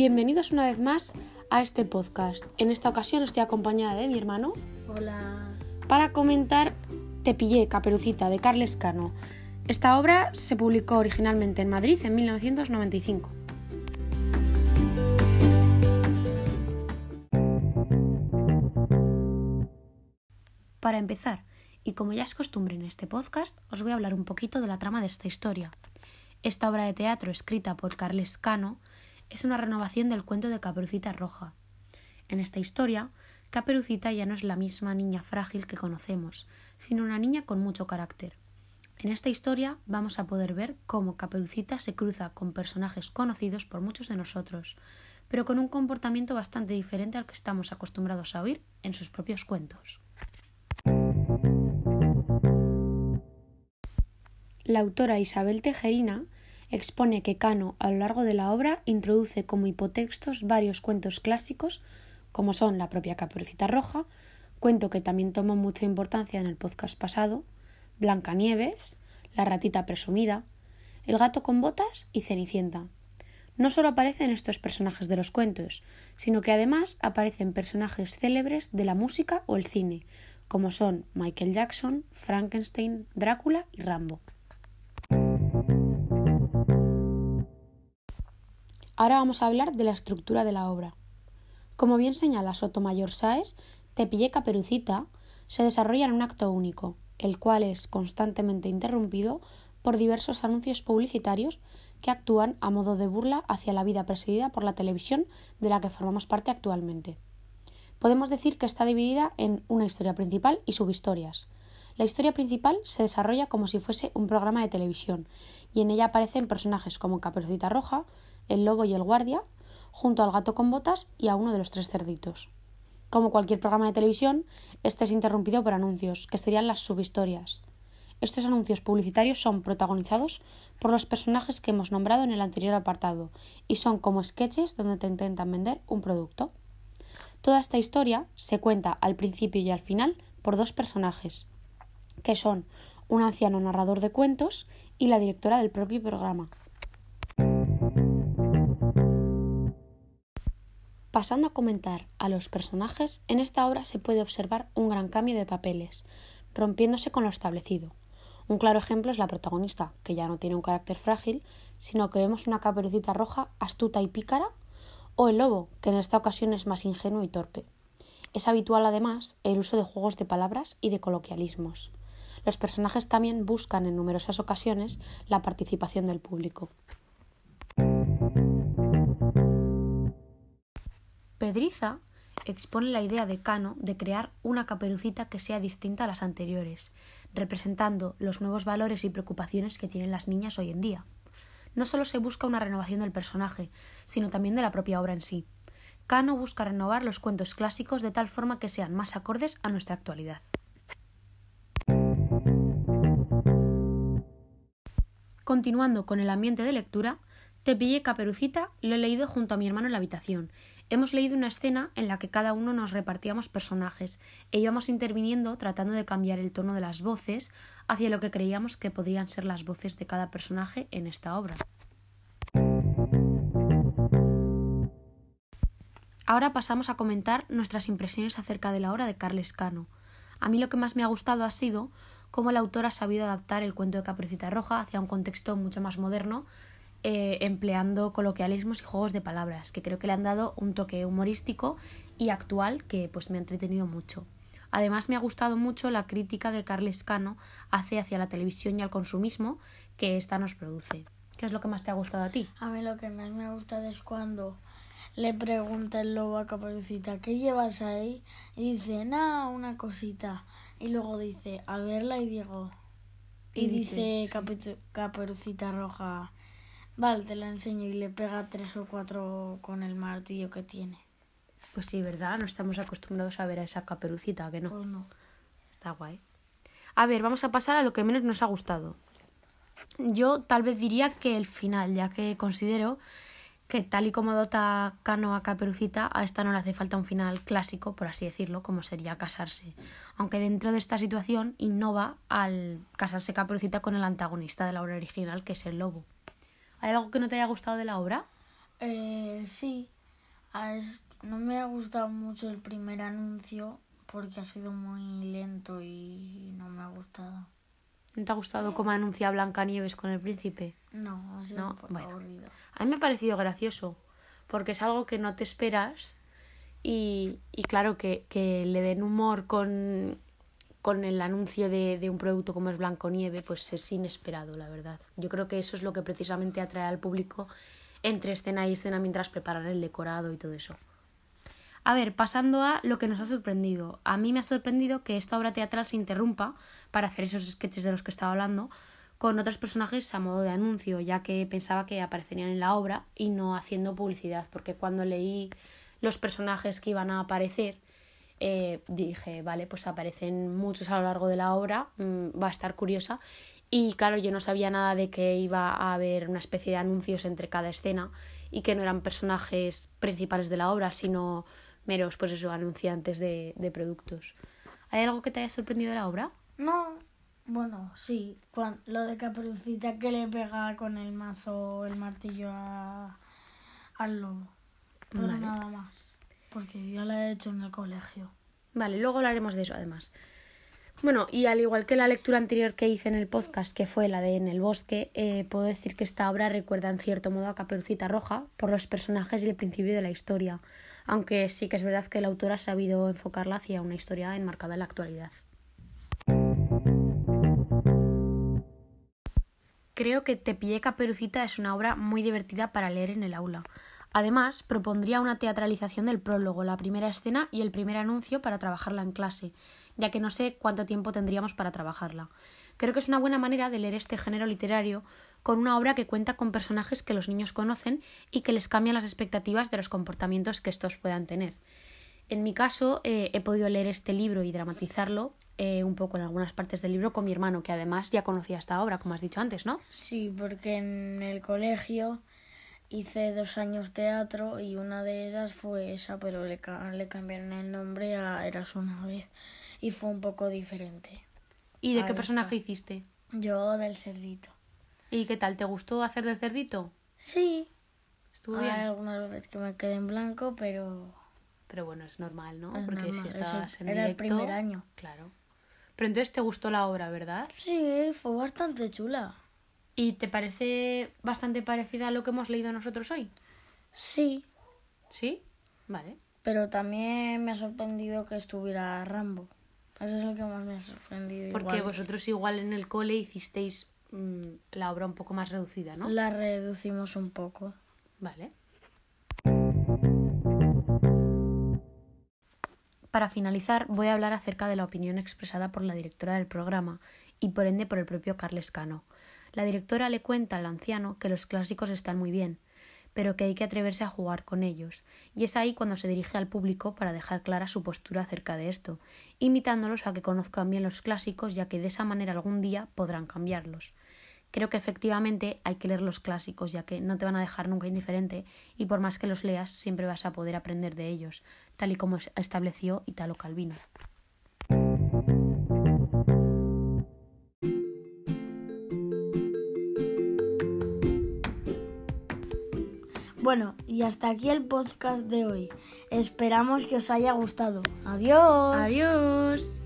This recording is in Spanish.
Bienvenidos una vez más a este podcast. En esta ocasión estoy acompañada de mi hermano. Hola. Para comentar Te pillé, Caperucita, de Carles Cano. Esta obra se publicó originalmente en Madrid en 1995. Para empezar, y como ya es costumbre en este podcast, os voy a hablar un poquito de la trama de esta historia. Esta obra de teatro escrita por Carles Cano es una renovación del cuento de Caperucita Roja. En esta historia, Caperucita ya no es la misma niña frágil que conocemos, sino una niña con mucho carácter. En esta historia vamos a poder ver cómo Caperucita se cruza con personajes conocidos por muchos de nosotros, pero con un comportamiento bastante diferente al que estamos acostumbrados a oír en sus propios cuentos. La autora Isabel Tejerina expone que Cano a lo largo de la obra introduce como hipotextos varios cuentos clásicos, como son la propia Caperucita Roja, cuento que también tomó mucha importancia en el podcast pasado, Blancanieves, La ratita presumida, El gato con botas y Cenicienta. No solo aparecen estos personajes de los cuentos, sino que además aparecen personajes célebres de la música o el cine, como son Michael Jackson, Frankenstein, Drácula y Rambo. Ahora vamos a hablar de la estructura de la obra. Como bien señala Sotomayor Sáez, Tepille Caperucita se desarrolla en un acto único, el cual es constantemente interrumpido por diversos anuncios publicitarios que actúan a modo de burla hacia la vida presidida por la televisión de la que formamos parte actualmente. Podemos decir que está dividida en una historia principal y subhistorias. La historia principal se desarrolla como si fuese un programa de televisión, y en ella aparecen personajes como Caperucita Roja, el lobo y el guardia, junto al gato con botas y a uno de los tres cerditos. Como cualquier programa de televisión, este es interrumpido por anuncios, que serían las subhistorias. Estos anuncios publicitarios son protagonizados por los personajes que hemos nombrado en el anterior apartado y son como sketches donde te intentan vender un producto. Toda esta historia se cuenta al principio y al final por dos personajes, que son un anciano narrador de cuentos y la directora del propio programa. Pasando a comentar a los personajes, en esta obra se puede observar un gran cambio de papeles, rompiéndose con lo establecido. Un claro ejemplo es la protagonista, que ya no tiene un carácter frágil, sino que vemos una caperucita roja astuta y pícara, o el lobo, que en esta ocasión es más ingenuo y torpe. Es habitual además el uso de juegos de palabras y de coloquialismos. Los personajes también buscan en numerosas ocasiones la participación del público. Pedriza expone la idea de Cano de crear una caperucita que sea distinta a las anteriores, representando los nuevos valores y preocupaciones que tienen las niñas hoy en día. No solo se busca una renovación del personaje, sino también de la propia obra en sí. Cano busca renovar los cuentos clásicos de tal forma que sean más acordes a nuestra actualidad. Continuando con el ambiente de lectura, Te pillé Caperucita lo he leído junto a mi hermano en la habitación Hemos leído una escena en la que cada uno nos repartíamos personajes e íbamos interviniendo tratando de cambiar el tono de las voces hacia lo que creíamos que podrían ser las voces de cada personaje en esta obra. Ahora pasamos a comentar nuestras impresiones acerca de la obra de Carles Cano. A mí lo que más me ha gustado ha sido cómo el autor ha sabido adaptar el cuento de Caperucita Roja hacia un contexto mucho más moderno eh, empleando coloquialismos y juegos de palabras, que creo que le han dado un toque humorístico y actual que pues me ha entretenido mucho. Además me ha gustado mucho la crítica que Carles Cano hace hacia la televisión y al consumismo que ésta nos produce. ¿Qué es lo que más te ha gustado a ti? A mí lo que más me ha gustado es cuando le pregunta el lobo a Caperucita, ¿qué llevas ahí? Y dice, nada, una cosita. Y luego dice, a verla y digo... Y, dice, Caperucita Roja, Vale, te la enseño y le pega tres o cuatro con el martillo que tiene. Pues sí, ¿verdad? No estamos acostumbrados a ver a esa caperucita, que no? Pues no. Está guay. A ver, vamos a pasar a lo que menos nos ha gustado. Yo tal vez diría que el final, ya que considero que tal y como dota Cano a Caperucita, a esta no le hace falta un final clásico, por así decirlo, como sería casarse. Aunque dentro de esta situación innova al casarse Caperucita con el antagonista de la obra original, que es el lobo. ¿Hay algo que no te haya gustado de la obra? Eh, sí. No me ha gustado mucho el primer anuncio porque ha sido muy lento y no me ha gustado. ¿No te ha gustado cómo anuncia Blancanieves con el príncipe? No, ha sido No, un poco bueno. aburrido. A mí me ha parecido gracioso, porque es algo que no te esperas y, y claro, que, que le den humor con, con el anuncio de, de un producto como es Blanconieve, pues es inesperado, la verdad. Yo creo que eso es lo que precisamente atrae al público entre escena y escena mientras preparan el decorado y todo eso. A ver, pasando a lo que nos ha sorprendido. A mí me ha sorprendido que esta obra teatral se interrumpa para hacer esos sketches de los que estaba hablando con otros personajes a modo de anuncio, ya que pensaba que aparecerían en la obra y no haciendo publicidad, porque cuando leí los personajes que iban a aparecer, eh, dije, vale, pues aparecen muchos a lo largo de la obra, mm, va a estar curiosa. Y claro, yo no sabía nada de que iba a haber una especie de anuncios entre cada escena y que no eran personajes principales de la obra, sino meros, pues eso, anunciantes de, de productos. ¿Hay algo que te haya sorprendido de la obra? No, bueno, sí. cuan- lo de Caperucita que le pega con el mazo, el martillo a- al lobo. Pero Vale. nada más. Porque yo la he hecho en el colegio. Vale, luego hablaremos de eso además. Bueno, y al igual que la lectura anterior que hice en el podcast, que fue la de En el bosque, eh, puedo decir que esta obra recuerda en cierto modo a Caperucita Roja por los personajes y el principio de la historia, aunque sí que es verdad que el autor ha sabido enfocarla hacia una historia enmarcada en la actualidad. Creo que Te pillé Caperucita es una obra muy divertida para leer en el aula. Además, propondría una teatralización del prólogo, la primera escena y el primer anuncio para trabajarla en clase, ya que no sé cuánto tiempo tendríamos para trabajarla. Creo que es una buena manera de leer este género literario con una obra que cuenta con personajes que los niños conocen y que les cambian las expectativas de los comportamientos que estos puedan tener. En mi caso, eh, he podido leer este libro y dramatizarlo eh, un poco en algunas partes del libro con mi hermano, que además ya conocía esta obra, como has dicho antes, ¿no? Sí, porque en el colegio hice dos años teatro y una de ellas fue esa, pero le, le cambiaron el nombre a Eras una vez y fue un poco diferente. ¿Y de qué personaje hiciste? Yo del cerdito. ¿Y qué tal? ¿Te gustó hacer del cerdito? Sí, Estuvo hay bien. algunas veces que me quedé en blanco, pero Pero bueno, es normal, ¿no? Es Porque normal, si es el- estás en era el primer año. Claro. Pero entonces te gustó la obra, ¿verdad? sí, fue bastante chula. ¿Y te parece bastante parecida a lo que hemos leído nosotros hoy? Sí, ¿Sí? Vale. pero también me ha sorprendido que estuviera Rambo. Eso es lo que más me ha sorprendido. Porque igual. vosotros igual en el cole hicisteis mm, la obra un poco más reducida, ¿no? La reducimos un poco. Vale. Para finalizar, voy a hablar acerca de la opinión expresada por la directora del programa y por ende por el propio Carles Cano. La directora le cuenta al anciano que los clásicos están muy bien, pero que hay que atreverse a jugar con ellos, y es ahí cuando se dirige al público para dejar clara su postura acerca de esto, invitándolos a que conozcan bien los clásicos, ya que de esa manera algún día podrán cambiarlos. Creo que efectivamente hay que leer los clásicos, ya que no te van a dejar nunca indiferente y por más que los leas siempre vas a poder aprender de ellos, tal y como es- estableció Italo Calvino. Bueno, y hasta aquí el podcast de hoy. Esperamos que os haya gustado. Adiós. Adiós.